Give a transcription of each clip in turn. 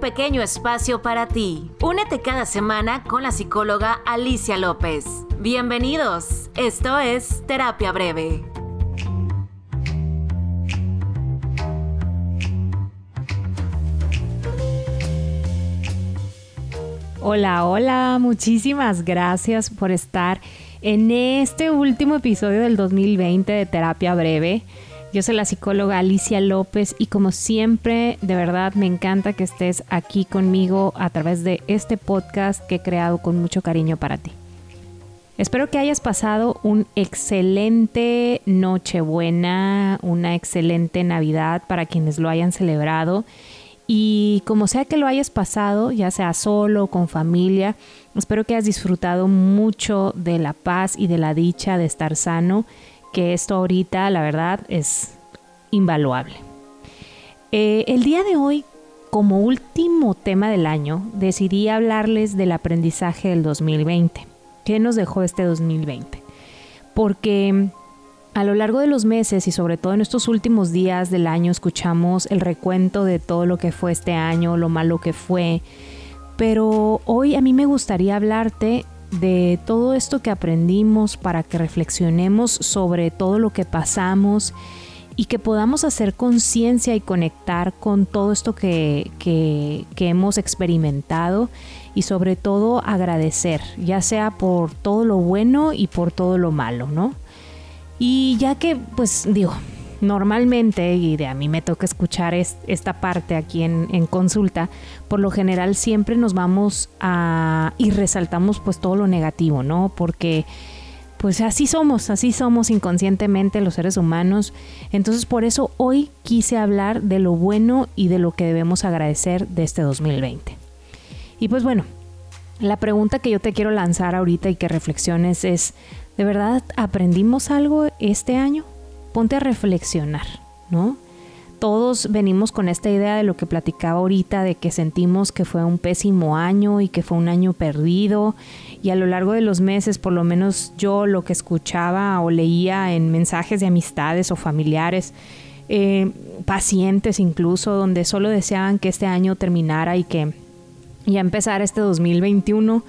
pequeño espacio para ti. Únete cada semana con la psicóloga Alicia López. Bienvenidos, esto es Terapia Breve. Hola, hola, muchísimas gracias por estar en este último episodio del 2020 de Terapia Breve. Yo soy la psicóloga Alicia López y como siempre, de verdad me encanta que estés aquí conmigo a través de este podcast que he creado con mucho cariño para ti. Espero que hayas pasado un excelente Nochebuena, una excelente Navidad para quienes lo hayan celebrado y como sea que lo hayas pasado, ya sea solo o con familia, espero que hayas disfrutado mucho de la paz y de la dicha de estar sano, que esto ahorita, la verdad, es invaluable. Eh, el día de hoy, como último tema del año, decidí hablarles del aprendizaje del 2020. ¿Qué nos dejó este 2020? Porque a lo largo de los meses y sobre todo en estos últimos días del año escuchamos el recuento de todo lo que fue este año, lo malo que fue, pero hoy a mí me gustaría hablarte de todo esto que aprendimos para que reflexionemos sobre todo lo que pasamos y que podamos hacer conciencia y conectar con todo esto que, que, hemos experimentado y sobre todo agradecer, ya sea por todo lo bueno y por todo lo malo, ¿no? Y ya que, pues digo, normalmente, y de a mí me toca escuchar esta parte aquí en, consulta, por lo general siempre nos vamos a y resaltamos pues todo lo negativo, ¿no? Porque pues así somos, así somos inconscientemente los seres humanos. Entonces por eso hoy quise hablar de lo bueno y de lo que debemos agradecer de este 2020. Y pues bueno, la pregunta que yo te quiero lanzar ahorita y que reflexiones es, ¿De verdad aprendimos algo este año? Ponte a reflexionar, ¿no? Todos venimos con esta idea de lo que platicaba ahorita, de que sentimos que fue un pésimo año y que fue un año perdido. Y a lo largo de los meses, por lo menos yo lo que escuchaba o leía en mensajes de amistades o familiares, eh, pacientes incluso, donde solo deseaban que este año terminara y que ya empezara este 2021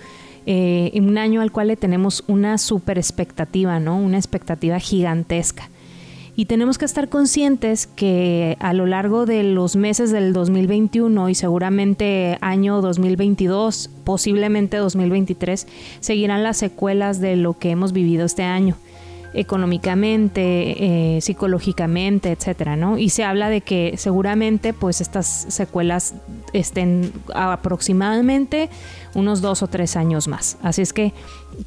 eh, un año al cual le tenemos una super expectativa, ¿no? Una expectativa gigantesca. Y tenemos que estar conscientes que a lo largo de los meses del 2021 y seguramente año 2022, posiblemente 2023, seguirán las secuelas de lo que hemos vivido este año económicamente, eh, psicológicamente, etcétera, ¿no? Y se habla de que seguramente, pues, estas secuelas estén aproximadamente unos dos o tres años más. Así es que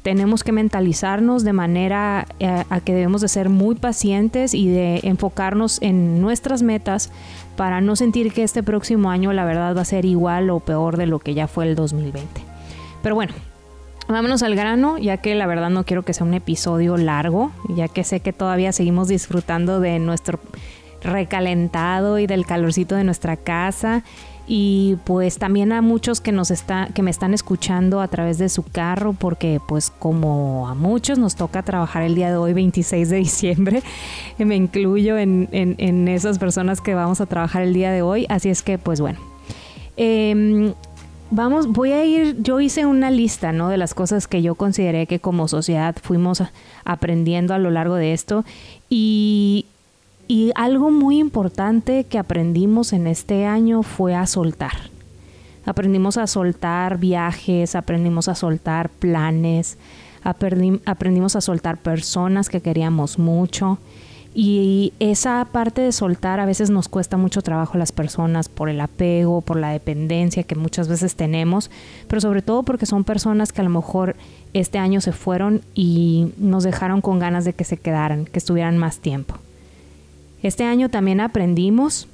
tenemos que mentalizarnos de manera eh, a que debemos de ser muy pacientes y de enfocarnos en nuestras metas para no sentir que este próximo año la verdad va a ser igual o peor de lo que ya fue el 2020. Pero bueno, Vámonos al grano, ya que la verdad no quiero que sea un episodio largo, ya que sé que todavía seguimos disfrutando de nuestro recalentado y del calorcito de nuestra casa. Y pues también a muchos que nos está que me están escuchando a través de su carro porque pues como a muchos nos toca trabajar el día de hoy 26 de diciembre me incluyo en, en, esas personas que vamos a trabajar el día de hoy. Así es que pues bueno. Em, vamos, voy a ir, yo hice una lista, ¿no? De las cosas que yo consideré que como sociedad fuimos aprendiendo a lo largo de esto y, y algo muy importante que aprendimos en este año fue a soltar. Aprendimos a soltar viajes, aprendimos a soltar planes, aprendimos a soltar personas que queríamos mucho. Y esa parte de soltar a veces nos cuesta mucho trabajo a las personas por el apego, por la dependencia que muchas veces tenemos, pero sobre todo porque son personas que a lo mejor este año se fueron y nos dejaron con ganas de que se quedaran, que estuvieran más tiempo. Este año también aprendimos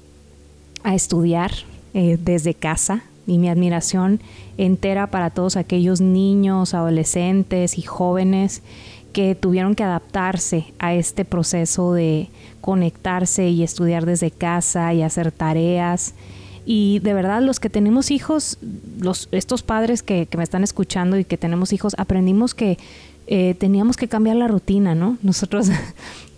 a estudiar eh, desde casa y mi admiración entera para todos aquellos niños, adolescentes y jóvenes que tuvieron que adaptarse a este proceso de conectarse y estudiar desde casa y hacer tareas. Y de verdad, los que tenemos hijos, los, estos padres que, me están escuchando y que tenemos hijos, aprendimos que eh, teníamos que cambiar la rutina, ¿no? Nosotros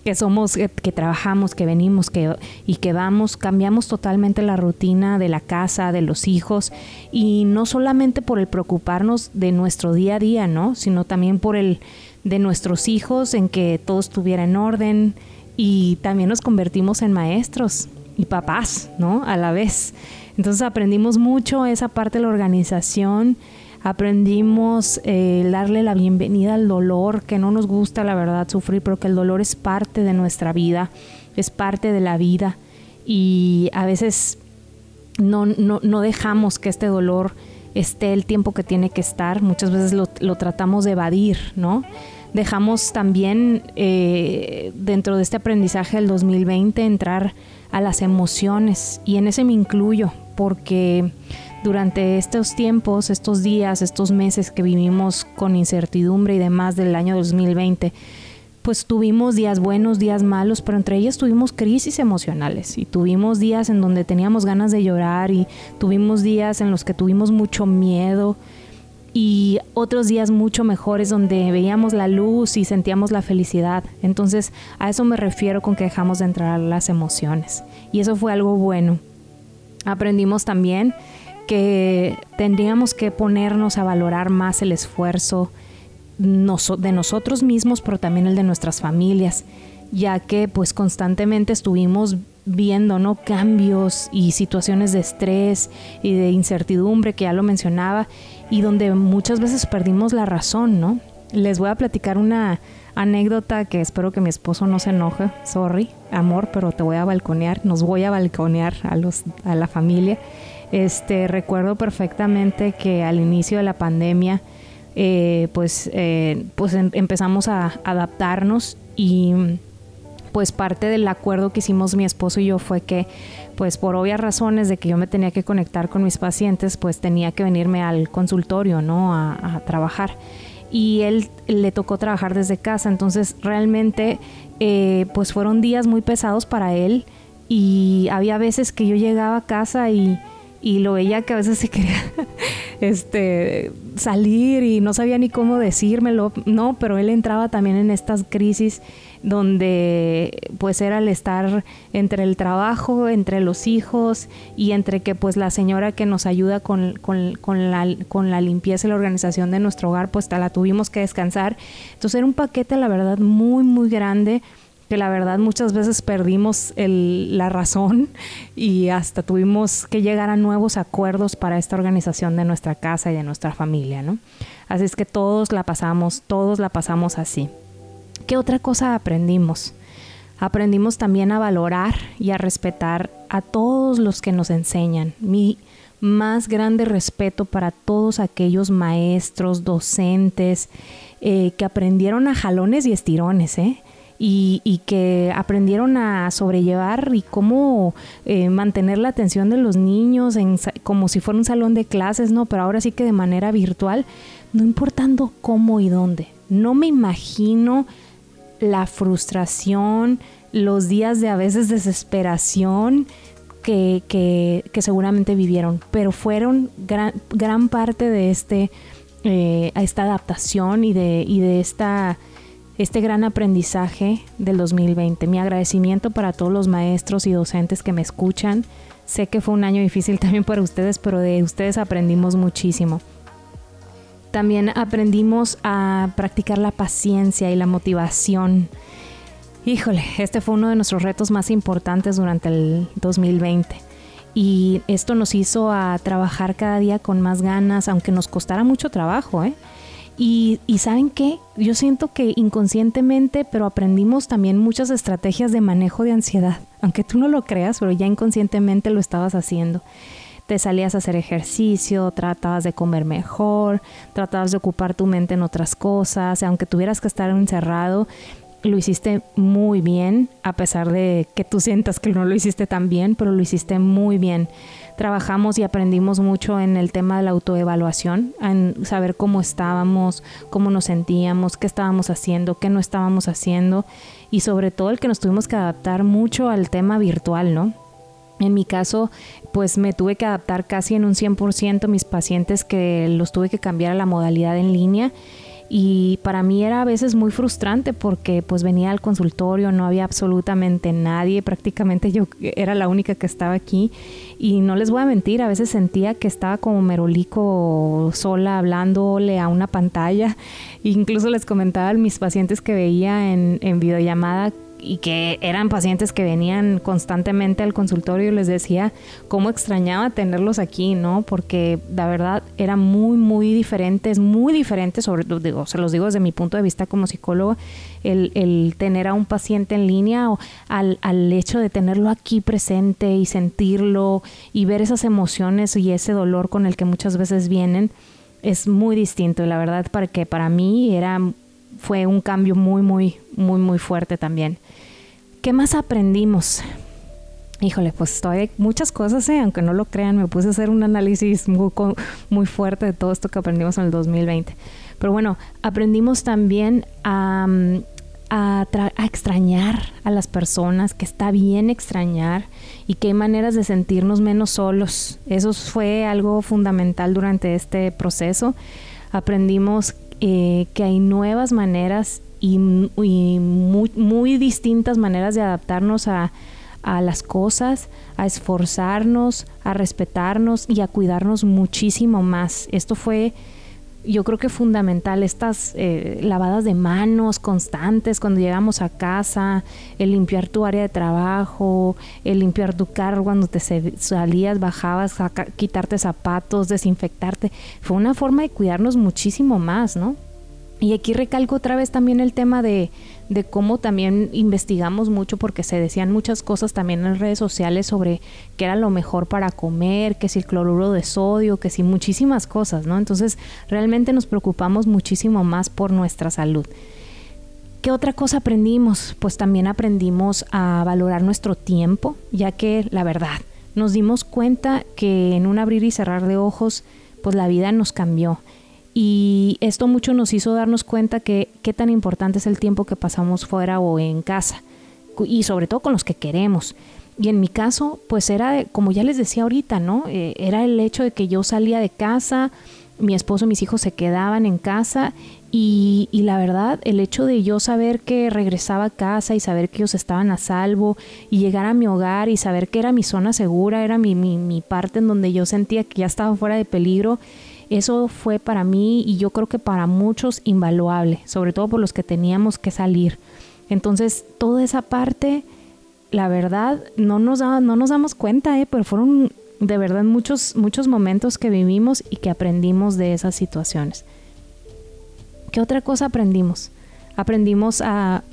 que somos, que, trabajamos, que venimos que, y que vamos, cambiamos totalmente la rutina de la casa, de los hijos, y no solamente por el preocuparnos de nuestro día a día, ¿no? Sino también por el de nuestros hijos, en que todo estuviera en orden, y también nos convertimos en maestros y papás, ¿no? A la vez. Entonces aprendimos mucho esa parte de la organización, aprendimos eh, darle la bienvenida al dolor, que no nos gusta la verdad sufrir, pero que el dolor es parte de nuestra vida, es parte de la vida y a veces no, no, dejamos que este dolor esté el tiempo que tiene que estar, muchas veces lo, tratamos de evadir, ¿no? Dejamos también eh, dentro de este aprendizaje del 2020 entrar a las emociones y en ese me incluyo porque durante estos tiempos, estos días, estos meses que vivimos con incertidumbre y demás del año 2020, pues tuvimos días buenos, días malos, pero entre ellos tuvimos crisis emocionales y tuvimos días en donde teníamos ganas de llorar y tuvimos días en los que tuvimos mucho miedo y otros días mucho mejores donde veíamos la luz y sentíamos la felicidad. Entonces a eso me refiero con que dejamos de entrar las emociones y eso fue algo bueno. Aprendimos también que tendríamos que ponernos a valorar más el esfuerzo de nosotros mismos, pero también el de nuestras familias, ya que pues constantemente estuvimos viendo ¿no? cambios y situaciones de estrés y de incertidumbre, que ya lo mencionaba, y donde muchas veces perdimos la razón, ¿no? Les voy a platicar una anécdota que espero que mi esposo no se enoje, sorry, amor, pero te voy a balconear, nos voy a balconear a, los, a la familia. Este, recuerdo perfectamente que al inicio de la pandemia, eh, pues, eh, pues em, empezamos a adaptarnos y pues parte del acuerdo que hicimos mi esposo y yo fue que pues por obvias razones de que yo me tenía que conectar con mis pacientes, pues tenía que venirme al consultorio, ¿no? A, trabajar. Y él le tocó trabajar desde casa, entonces realmente eh, pues fueron días muy pesados para él y había veces que yo llegaba a casa y y lo veía que a veces se quería este, salir y no sabía ni cómo decírmelo, no, pero él entraba también en estas crisis donde pues era el estar entre el trabajo, entre los hijos y entre que pues la señora que nos ayuda con, con, con, la, con la limpieza y la organización de nuestro hogar pues la tuvimos que descansar. Entonces era un paquete la verdad muy muy grande que la verdad muchas veces perdimos la razón y hasta tuvimos que llegar a nuevos acuerdos para esta organización de nuestra casa y de nuestra familia, ¿no? Así es que todos la pasamos, todos la pasamos así. ¿Qué otra cosa aprendimos? Aprendimos también a valorar y a respetar a todos los que nos enseñan. Mi más grande respeto para todos aquellos maestros, docentes, eh, que aprendieron a jalones y estirones, ¿eh? Y, que aprendieron a sobrellevar y cómo eh, mantener la atención de los niños como si fuera un salón de clases, ¿no? Pero ahora sí que de manera virtual, no importando cómo y dónde. No me imagino la frustración, los días de a veces desesperación que, que, que seguramente vivieron, pero fueron gran, gran parte de este, eh, esta adaptación y de, y de esta este gran aprendizaje del 2020. Mi agradecimiento para todos los maestros y docentes que me escuchan. Sé que fue un año difícil también para ustedes, pero de ustedes aprendimos muchísimo. También aprendimos a practicar la paciencia y la motivación. Híjole, este fue uno de nuestros retos más importantes durante el 2020. Y esto nos hizo a trabajar cada día con más ganas, aunque nos costara mucho trabajo, ¿eh? Y, saben qué, yo siento que inconscientemente, pero aprendimos también muchas estrategias de manejo de ansiedad, aunque tú no lo creas, pero ya inconscientemente lo estabas haciendo. Te salías a hacer ejercicio, tratabas de comer mejor, tratabas de ocupar tu mente en otras cosas, aunque tuvieras que estar encerrado, lo hiciste muy bien, a pesar de que tú sientas que no lo hiciste tan bien, pero lo hiciste muy bien trabajamos y aprendimos mucho en el tema de la autoevaluación, en saber cómo estábamos, cómo nos sentíamos, qué estábamos haciendo, qué no estábamos haciendo y sobre todo el que nos tuvimos que adaptar mucho al tema virtual, ¿no? En mi caso, pues me tuve que adaptar casi en un 100% mis pacientes que los tuve que cambiar a la modalidad en línea y para mí era a veces muy frustrante porque pues venía al consultorio, no había absolutamente nadie, prácticamente yo era la única que estaba aquí. Y no les voy a mentir, a veces sentía que estaba como merolico sola hablándole a una pantalla, incluso les comentaba a mis pacientes que veía en, en videollamada y que eran pacientes que venían constantemente al consultorio, les decía cómo extrañaba tenerlos aquí, ¿no? Porque la verdad era muy, muy diferente, es muy diferente, sobre todo, se los digo desde mi punto de vista como psicólogo, el, tener a un paciente en línea o al, al hecho de tenerlo aquí presente y sentirlo y ver esas emociones y ese dolor con el que muchas veces vienen es muy distinto y la verdad para que para mí era fue un cambio muy muy muy muy fuerte también. ¿Qué más aprendimos? Híjole, pues todavía muchas cosas, ¿eh? aunque no lo crean, me puse a hacer un análisis muy, muy fuerte de todo esto que aprendimos en el 2020. Pero bueno, aprendimos también a, a, extrañar a las personas, que está bien extrañar y que hay maneras de sentirnos menos solos. Eso fue algo fundamental durante este proceso. Aprendimos eh, que hay nuevas maneras y, muy, muy, distintas maneras de adaptarnos a, las cosas, a esforzarnos, a respetarnos y a cuidarnos muchísimo más. Esto fue, yo creo que fundamental, estas eh, lavadas de manos constantes cuando llegamos a casa, el limpiar tu área de trabajo, el limpiar tu carro cuando te salías, bajabas, quitarte zapatos, desinfectarte. Fue una forma de cuidarnos muchísimo más, ¿no? Y aquí recalco otra vez también el tema de, de, cómo también investigamos mucho porque se decían muchas cosas también en redes sociales sobre qué era lo mejor para comer, que si el cloruro de sodio, que si muchísimas cosas, ¿no? Entonces realmente nos preocupamos muchísimo más por nuestra salud. ¿Qué otra cosa aprendimos? Pues también aprendimos a valorar nuestro tiempo, ya que la verdad, nos dimos cuenta que en un abrir y cerrar de ojos, pues la vida nos cambió y esto mucho nos hizo darnos cuenta que qué tan importante es el tiempo que pasamos fuera o en casa. Y sobre todo con los que queremos. Y en mi caso, pues era, como ya les decía ahorita, ¿no? Eh, era el hecho de que yo salía de casa, mi esposo y mis hijos se quedaban en casa y, y, la verdad, el hecho de yo saber que regresaba a casa y saber que ellos estaban a salvo y llegar a mi hogar y saber que era mi zona segura, era mi, mi, mi parte en donde yo sentía que ya estaba fuera de peligro, eso fue para mí y yo creo que para muchos invaluable, sobre todo por los que teníamos que salir. Entonces, toda esa parte, la verdad, no nos, no nos damos cuenta, ¿eh? pero fueron de verdad muchos, muchos momentos que vivimos y que aprendimos de esas situaciones. ¿Qué otra cosa aprendimos? Aprendimos a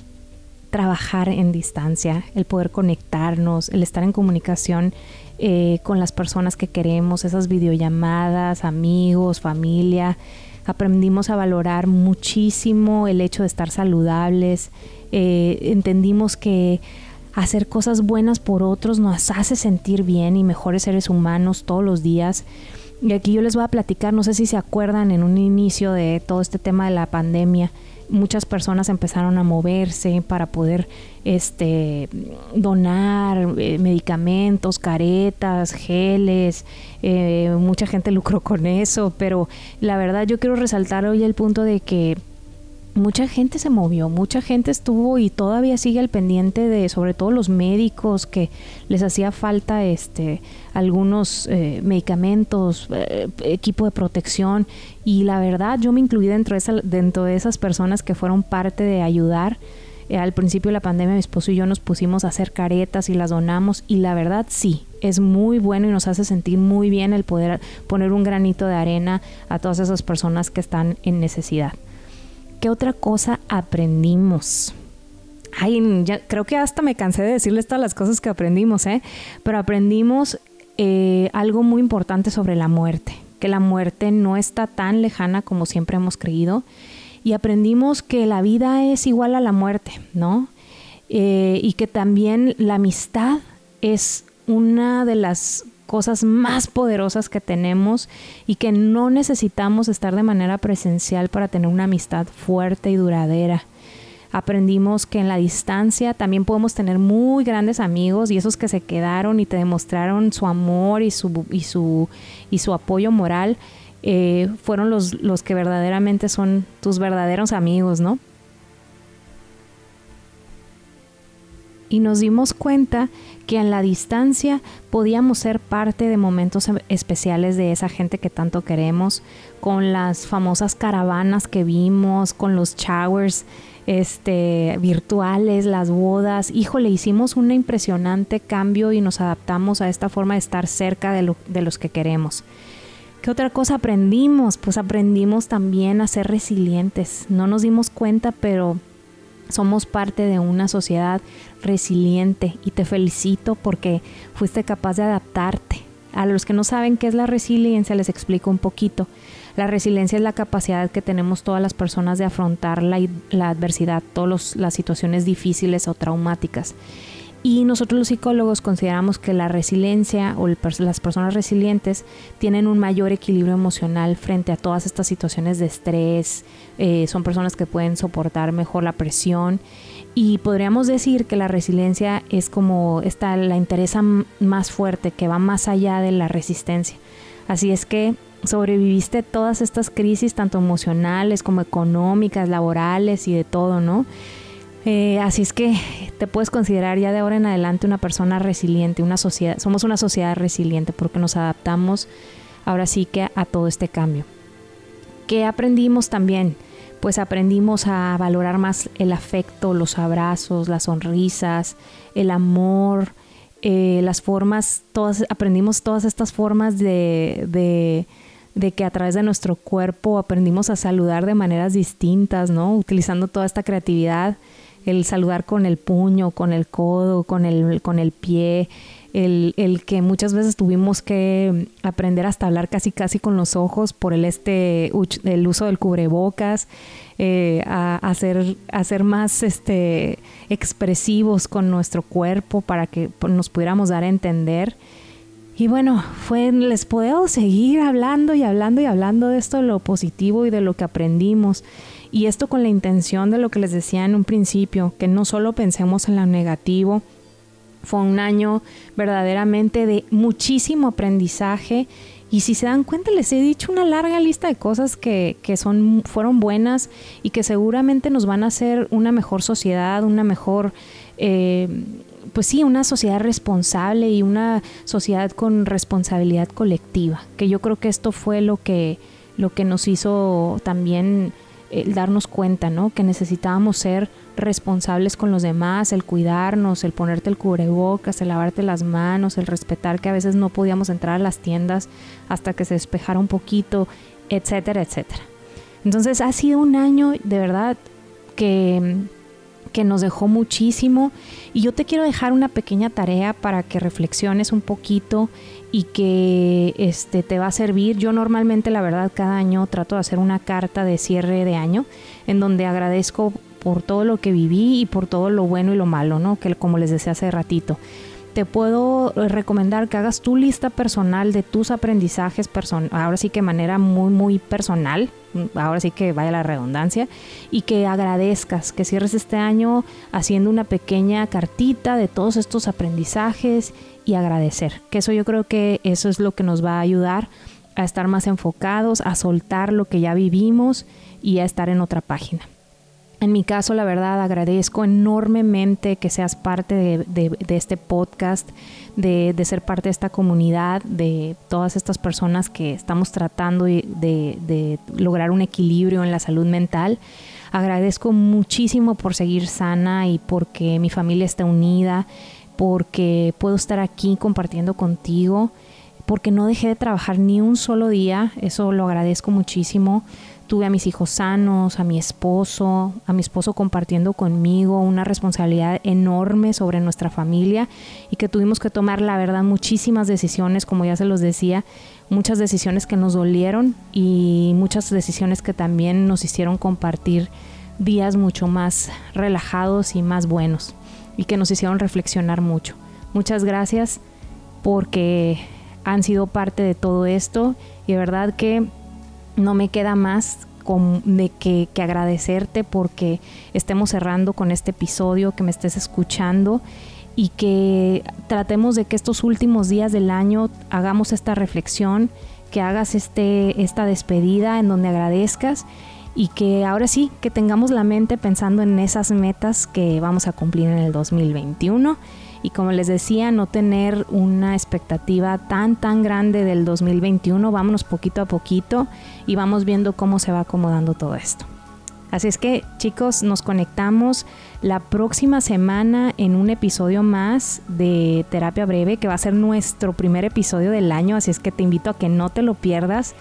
trabajar en distancia, el poder conectarnos, el estar en comunicación eh, con las personas que queremos, esas videollamadas, amigos, familia. Aprendimos a valorar muchísimo el hecho de estar saludables. Eh, entendimos que hacer cosas buenas por otros nos hace sentir bien y mejores seres humanos todos los días. Y aquí yo les voy a platicar, no sé si se acuerdan en un inicio de todo este tema de la pandemia, muchas personas empezaron a moverse para poder este donar eh, medicamentos, caretas, geles, eh, mucha gente lucró con eso, pero la verdad yo quiero resaltar hoy el punto de que mucha gente se movió, mucha gente estuvo y todavía sigue al pendiente de sobre todo los médicos que les hacía falta este algunos eh, medicamentos, eh, equipo de protección y la verdad yo me incluí dentro de, esa, dentro de esas personas que fueron parte de ayudar. Eh, al principio de la pandemia mi esposo y yo nos pusimos a hacer caretas y las donamos y la verdad sí, es muy bueno y nos hace sentir muy bien el poder poner un granito de arena a todas esas personas que están en necesidad. ¿Qué otra cosa aprendimos? Ay, creo que hasta me cansé de decirles todas las cosas que aprendimos, ¿eh? Pero aprendimos eh, algo muy importante sobre la muerte, que la muerte no está tan lejana como siempre hemos creído. Y aprendimos que la vida es igual a la muerte, ¿no? Eh, y que también la amistad es una de las cosas más poderosas que tenemos y que no necesitamos estar de manera presencial para tener una amistad fuerte y duradera. Aprendimos que en la distancia también podemos tener muy grandes amigos y esos que se quedaron y te demostraron su amor y su, y su, y su apoyo moral eh, fueron los, los que verdaderamente son tus verdaderos amigos, ¿no? Y nos dimos cuenta que en la distancia podíamos ser parte de momentos em, especiales de esa gente que tanto queremos, con las famosas caravanas que vimos, con los showers este, virtuales, las bodas. Híjole, hicimos un impresionante cambio y nos adaptamos a esta forma de estar cerca de, de los que queremos. ¿Qué otra cosa aprendimos? Pues aprendimos también a ser resilientes. No nos dimos cuenta, pero somos parte de una sociedad resiliente y te felicito porque fuiste capaz de adaptarte. A los que no saben qué es la resiliencia les explico un poquito. La resiliencia es la capacidad que tenemos todas las personas de afrontar la, adversidad, todas las situaciones difíciles o traumáticas. Y nosotros los psicólogos consideramos que la resiliencia o las personas resilientes tienen un mayor equilibrio emocional frente a todas estas situaciones de estrés, eh, son personas que pueden soportar mejor la presión y podríamos decir que la resiliencia es como esta, la interesa más fuerte, que va más allá de la resistencia. Así es que sobreviviste todas estas crisis, tanto emocionales como económicas, laborales y de todo, ¿no? Eh, así es que te puedes considerar ya de ahora en adelante una persona resiliente, una sociedad, somos una sociedad resiliente porque nos adaptamos ahora sí que a todo este cambio. ¿Qué aprendimos también? Pues aprendimos a valorar más el afecto, los abrazos, las sonrisas, el amor, eh, las formas, todas, aprendimos todas estas formas de, de, de que a través de nuestro cuerpo aprendimos a saludar de maneras distintas, ¿no? Utilizando toda esta creatividad el saludar con el puño, con el codo, con el, con el pie, el, el, que muchas veces tuvimos que aprender hasta hablar casi casi con los ojos por el este el uso del cubrebocas, eh, a, hacer, ser más este expresivos con nuestro cuerpo para que nos pudiéramos dar a entender. Y bueno, fue, les puedo seguir hablando y hablando y hablando de esto, de lo positivo y de lo que aprendimos. Y esto con la intención de lo que les decía en un principio, que no solo pensemos en lo negativo, fue un año verdaderamente de muchísimo aprendizaje. Y si se dan cuenta les he dicho una larga lista de cosas que, que son, fueron buenas y que seguramente nos van a hacer una mejor sociedad, una mejor... Eh, pues sí, una sociedad responsable y una sociedad con responsabilidad colectiva, que yo creo que esto fue lo que, lo que nos hizo también el darnos cuenta, ¿no? Que necesitábamos ser responsables con los demás, el cuidarnos, el ponerte el cubrebocas, el lavarte las manos, el respetar que a veces no podíamos entrar a las tiendas hasta que se despejara un poquito, etcétera, etcétera. Entonces ha sido un año de verdad que, que nos dejó muchísimo y yo te quiero dejar una pequeña tarea para que reflexiones un poquito y que este te va a servir. Yo normalmente, la verdad, cada año trato de hacer una carta de cierre de año en donde agradezco por todo lo que viví y por todo lo bueno y lo malo, ¿no? Que como les decía hace ratito. Te puedo recomendar que hagas tu lista personal de tus aprendizajes, ahora sí que manera muy, muy personal, ahora sí que vaya la redundancia, y que agradezcas, que cierres este año haciendo una pequeña cartita de todos estos aprendizajes y agradecer. Que eso yo creo que eso es lo que nos va a ayudar a estar más enfocados, a soltar lo que ya vivimos y a estar en otra página. En mi caso, la verdad, agradezco enormemente que seas parte de, este podcast, de, ser parte de esta comunidad, de todas estas personas que estamos tratando de, de lograr un equilibrio en la salud mental. Agradezco muchísimo por seguir sana y porque mi familia está unida porque puedo estar aquí compartiendo contigo, porque no dejé de trabajar ni un solo día, eso lo agradezco muchísimo. Tuve a mis hijos sanos, a mi esposo, a mi esposo compartiendo conmigo una responsabilidad enorme sobre nuestra familia y que tuvimos que tomar, la verdad, muchísimas decisiones, como ya se los decía, muchas decisiones que nos dolieron y muchas decisiones que también nos hicieron compartir días mucho más relajados y más buenos y que nos hicieron reflexionar mucho. Muchas gracias porque han sido parte de todo esto y de verdad que no me queda más de que, que, agradecerte porque estemos cerrando con este episodio, que me estés escuchando y que tratemos de que estos últimos días del año hagamos esta reflexión que hagas este, esta despedida en donde agradezcas y que ahora sí, que tengamos la mente pensando en esas metas que vamos a cumplir en el 2021 y como les decía, no tener una expectativa tan tan grande del 2021, vámonos poquito a poquito y vamos viendo cómo se va acomodando todo esto. Así es que chicos, nos conectamos la próxima semana en un episodio más de Terapia Breve, que va a ser nuestro primer episodio del año, así es que te invito a que no te lo pierdas.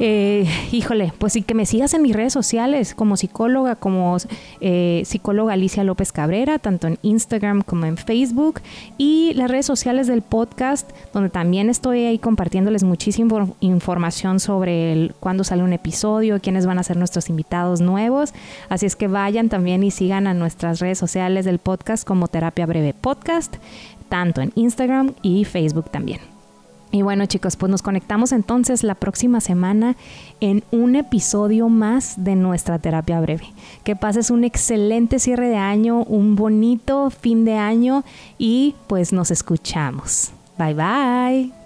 Eh, híjole, pues sí que me sigas en mis redes sociales como psicóloga, como eh, psicóloga Alicia López Cabrera, tanto en Instagram como en Facebook y las redes sociales del podcast, donde también estoy ahí compartiéndoles muchísima información sobre cuándo sale un episodio, quiénes van a ser nuestros invitados nuevos. Así es que vayan también y sigan a nuestras redes sociales del podcast como Terapia Breve Podcast, tanto en Instagram y Facebook también. Y bueno chicos, pues nos conectamos entonces la próxima semana en un episodio más de nuestra terapia breve. Que pases un excelente cierre de año, un bonito fin de año y pues nos escuchamos. Bye bye.